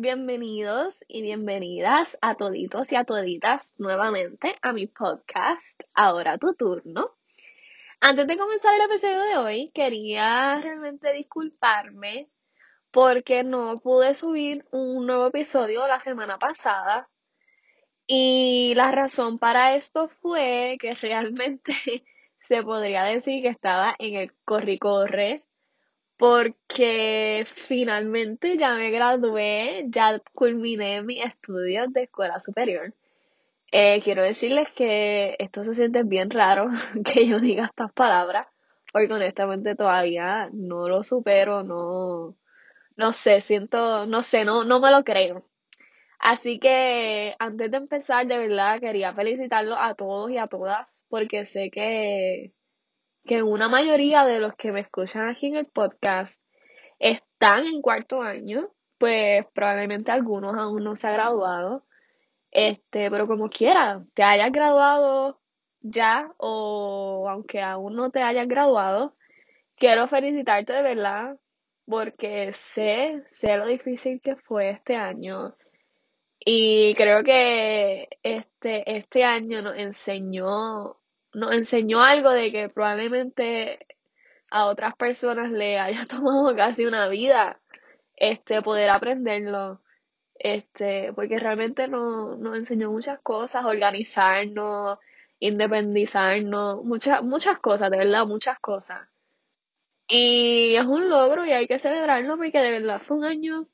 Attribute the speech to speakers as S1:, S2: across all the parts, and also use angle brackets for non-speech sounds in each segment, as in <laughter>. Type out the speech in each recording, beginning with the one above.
S1: Bienvenidos y bienvenidas a toditos y a toditas nuevamente a mi podcast, Ahora tu turno. Antes de comenzar el episodio de hoy, quería realmente disculparme porque no pude subir un nuevo episodio la semana pasada. Y la razón para esto fue que realmente <laughs> se podría decir que estaba en el corri-corre porque finalmente ya me gradué, ya culminé mis estudios de escuela superior. Eh, quiero decirles que esto se siente bien raro <laughs> que yo diga estas palabras, porque honestamente todavía no lo supero, no, no sé, siento, no sé, no, no me lo creo. Así que antes de empezar, de verdad quería felicitarlos a todos y a todas, porque sé que que una mayoría de los que me escuchan aquí en el podcast están en cuarto año, pues probablemente algunos aún no se han graduado. Este, pero como quiera, te hayas graduado ya o aunque aún no te hayas graduado, quiero felicitarte de verdad porque sé, sé lo difícil que fue este año y creo que este, este año nos enseñó nos enseñó algo de que probablemente a otras personas le haya <laughs> tomado casi una vida este poder aprenderlo este porque realmente nos, nos enseñó muchas cosas organizarnos independizarnos muchas muchas cosas de verdad muchas cosas. Y es un logro y hay que celebrarlo porque de verdad fue un año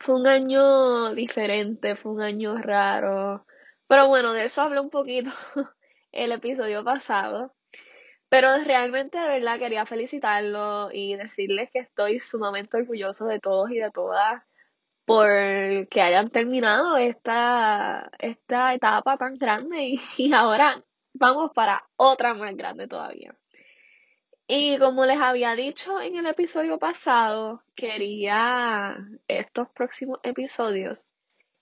S1: fue un año diferente fue un año raro. Pero bueno de eso hablé un poquito <laughs> el episodio pasado. Pero realmente de verdad quería felicitarlo y decirles que estoy sumamente orgulloso de todos y de todas por que hayan terminado esta, esta etapa tan grande y, y ahora vamos para otra más grande todavía. Y como les había dicho en el episodio pasado, quería estos próximos episodios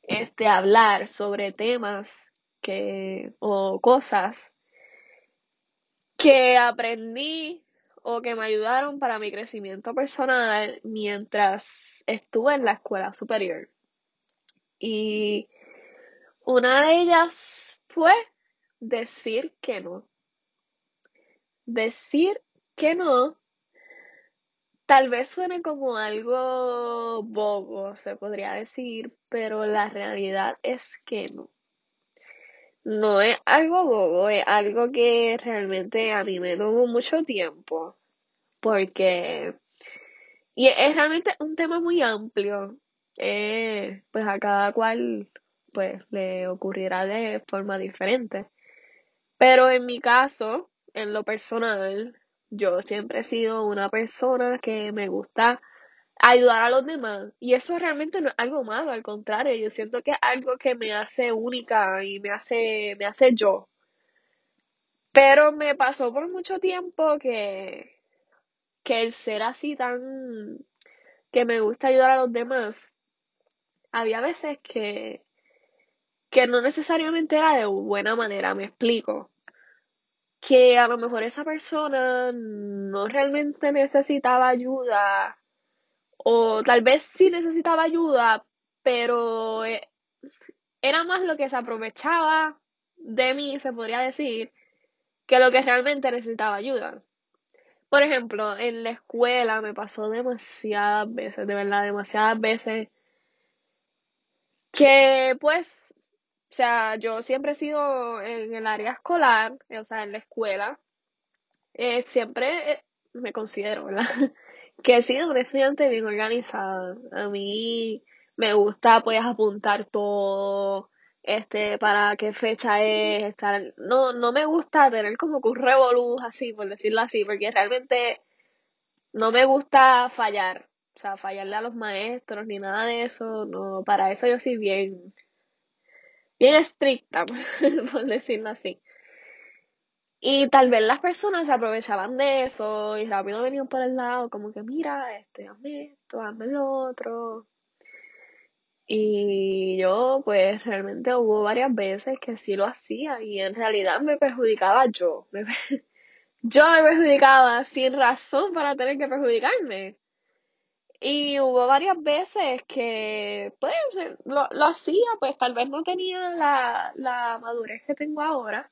S1: este hablar sobre temas que, o cosas que aprendí o que me ayudaron para mi crecimiento personal mientras estuve en la escuela superior. Y una de ellas fue decir que no. Decir que no tal vez suene como algo bobo, se podría decir, pero la realidad es que no no es algo bobo, es algo que realmente a mí me tomó mucho tiempo. Porque. Y es realmente un tema muy amplio. Eh, pues a cada cual pues le ocurrirá de forma diferente. Pero en mi caso, en lo personal, yo siempre he sido una persona que me gusta ayudar a los demás. Y eso realmente no es algo malo, al contrario, yo siento que es algo que me hace única y me hace, me hace yo. Pero me pasó por mucho tiempo que, que el ser así tan, que me gusta ayudar a los demás, había veces que, que no necesariamente era de buena manera, me explico. Que a lo mejor esa persona no realmente necesitaba ayuda o tal vez sí necesitaba ayuda, pero eh, era más lo que se aprovechaba de mí, se podría decir, que lo que realmente necesitaba ayuda. Por ejemplo, en la escuela me pasó demasiadas veces, de verdad, demasiadas veces, que pues, o sea, yo siempre he sido en el área escolar, o sea, en la escuela, eh, siempre eh, me considero, ¿verdad? <laughs> que he sido un estudiante bien organizado. A mí me gusta pues apuntar todo, este, para qué fecha es, estar, no, no me gusta tener como que un revolú así, por decirlo así, porque realmente no me gusta fallar, o sea, fallarle a los maestros ni nada de eso, no, para eso yo soy bien, bien estricta, <laughs> por decirlo así. Y tal vez las personas se aprovechaban de eso y rápido venían por el lado, como que mira, este, hazme esto, hazme lo otro. Y yo, pues realmente hubo varias veces que sí lo hacía y en realidad me perjudicaba yo. <laughs> yo me perjudicaba sin razón para tener que perjudicarme. Y hubo varias veces que, pues, lo, lo hacía, pues tal vez no tenía la, la madurez que tengo ahora,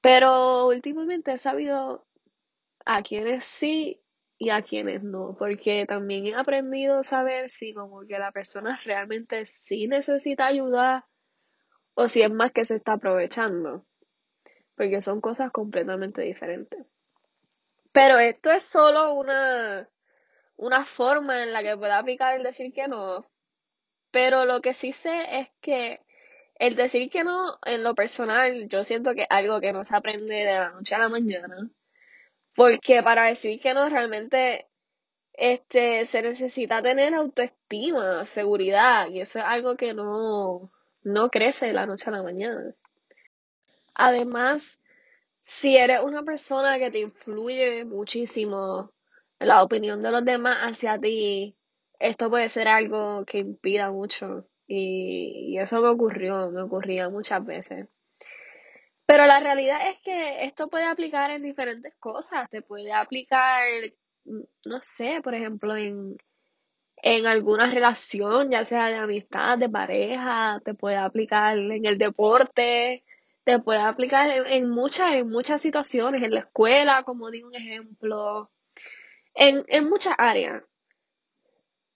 S1: pero últimamente he sabido a quienes sí y a quienes no, porque también he aprendido a saber si como que la persona realmente sí necesita ayuda o si es más que se está aprovechando, porque son cosas completamente diferentes. Pero esto es solo una, una forma en la que pueda aplicar el decir que no, pero lo que sí sé es que el decir que no, en lo personal, yo siento que es algo que no se aprende de la noche a la mañana. Porque para decir que no, realmente este, se necesita tener autoestima, seguridad, y eso es algo que no, no crece de la noche a la mañana. Además, si eres una persona que te influye muchísimo la opinión de los demás hacia ti, esto puede ser algo que impida mucho. Y, y eso me ocurrió, me ocurría muchas veces. Pero la realidad es que esto puede aplicar en diferentes cosas. Te puede aplicar, no sé, por ejemplo, en, en alguna relación, ya sea de amistad, de pareja, te puede aplicar en el deporte, te puede aplicar en, en muchas, en muchas situaciones, en la escuela, como digo un ejemplo, en, en muchas áreas.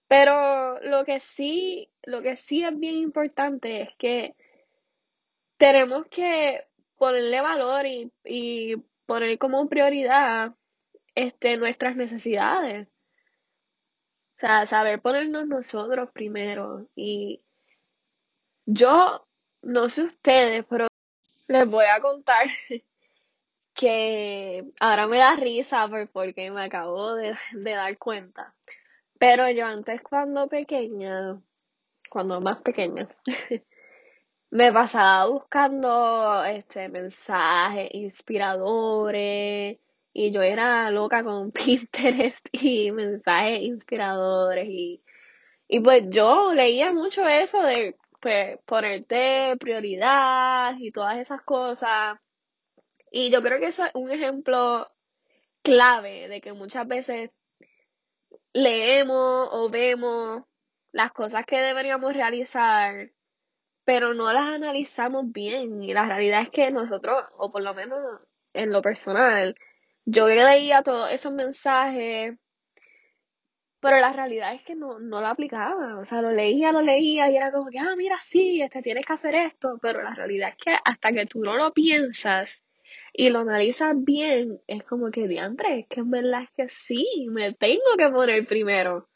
S1: Pero lo que sí, lo que sí es bien importante es que tenemos que ponerle valor y, y poner como prioridad este, nuestras necesidades. O sea, saber ponernos nosotros primero. Y yo, no sé ustedes, pero les voy a contar <laughs> que ahora me da risa porque me acabo de, de dar cuenta. Pero yo antes cuando pequeña, cuando más pequeña, <laughs> me pasaba buscando este mensajes inspiradores y yo era loca con <laughs> Pinterest y mensajes inspiradores y, y pues yo leía mucho eso de pues ponerte prioridad y todas esas cosas. Y yo creo que eso es un ejemplo clave de que muchas veces leemos o vemos las cosas que deberíamos realizar pero no las analizamos bien. Y la realidad es que nosotros, o por lo menos en lo personal, yo leía todos esos mensajes, pero la realidad es que no, no lo aplicaba. O sea, lo leía, lo leía y era como que, ah, mira, sí, este, tienes que hacer esto, pero la realidad es que hasta que tú no lo piensas y lo analizas bien, es como que, diantre, es que en verdad es que sí, me tengo que poner primero.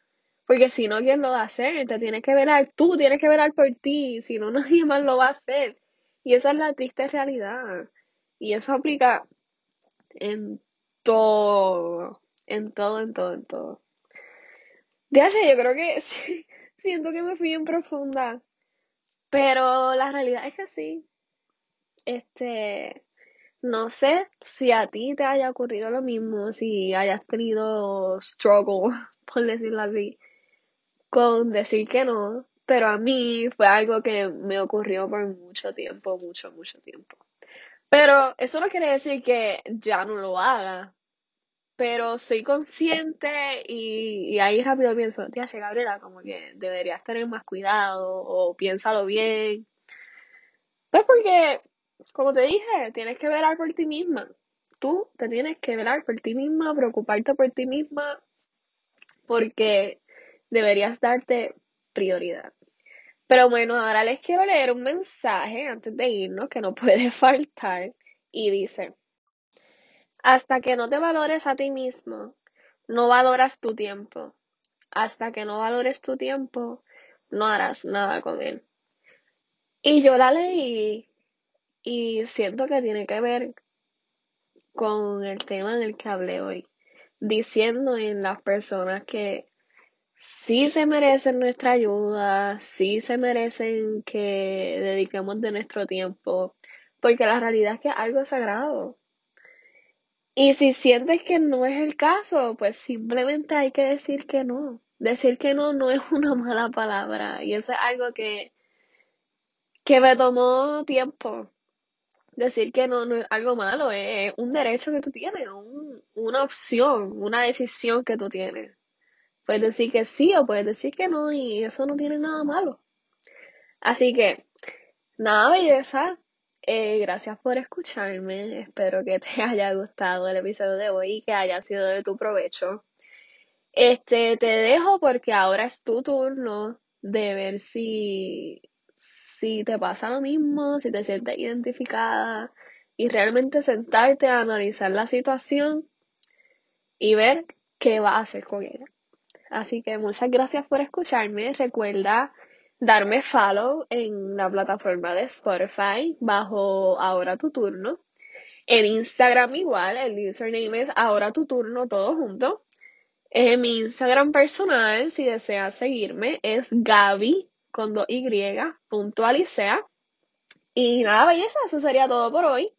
S1: Porque si no, ¿quién lo va a hacer? Te tienes que velar tú, tienes que velar por ti. Si no, <laughs> nadie más lo va a hacer. Y esa es la triste realidad. Y eso aplica en todo. En todo, en todo, en todo. De hecho, yo creo que <laughs> sí, siento que me fui en profunda. Pero la realidad es que sí. Este. No sé si a ti te haya ocurrido lo mismo, si hayas tenido struggle, <laughs> por decirlo así con decir que no, pero a mí fue algo que me ocurrió por mucho tiempo, mucho, mucho tiempo. Pero eso no quiere decir que ya no lo haga. Pero soy consciente y, y ahí rápido pienso, tía, Gabriela, como que deberías tener más cuidado o piénsalo bien. Pues porque, como te dije, tienes que velar por ti misma. Tú te tienes que velar por ti misma, preocuparte por ti misma, porque deberías darte prioridad. Pero bueno, ahora les quiero leer un mensaje antes de irnos que no puede <laughs> faltar y dice, hasta que no te valores a ti mismo, no valoras tu tiempo. Hasta que no valores tu tiempo, no harás nada con él. Y yo la leí y siento que tiene que ver con el tema en el que hablé hoy, diciendo en las personas que sí se merecen nuestra ayuda, sí se merecen que dediquemos de nuestro tiempo, porque la realidad es que es algo sagrado. Y si sientes que no es el caso, pues simplemente hay que decir que no. Decir que no no es una mala palabra y eso es algo que, que me tomó tiempo. Decir que no, no es algo malo, es un derecho que tú tienes, una opción, una decisión que tú tienes. Puedes decir que sí o puedes decir que no y eso no tiene nada malo. Así que, nada, belleza. Eh, gracias por escucharme. Espero que te <laughs> haya gustado el episodio de hoy y que haya sido de tu provecho. Este, te dejo porque ahora es tu turno de ver si, si te pasa lo mismo, si te sientes identificada y realmente sentarte a analizar la situación y ver qué va a hacer con ella. Así que muchas gracias por escucharme. Recuerda darme follow en la plataforma de Spotify bajo Ahora tu turno. En Instagram igual, el username es Ahora tu turno, todo junto. En mi Instagram personal, si deseas seguirme, es Gaby con dos Y, punto Alicea. Y nada, belleza, eso sería todo por hoy.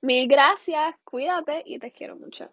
S1: Mil gracias, cuídate y te quiero mucho.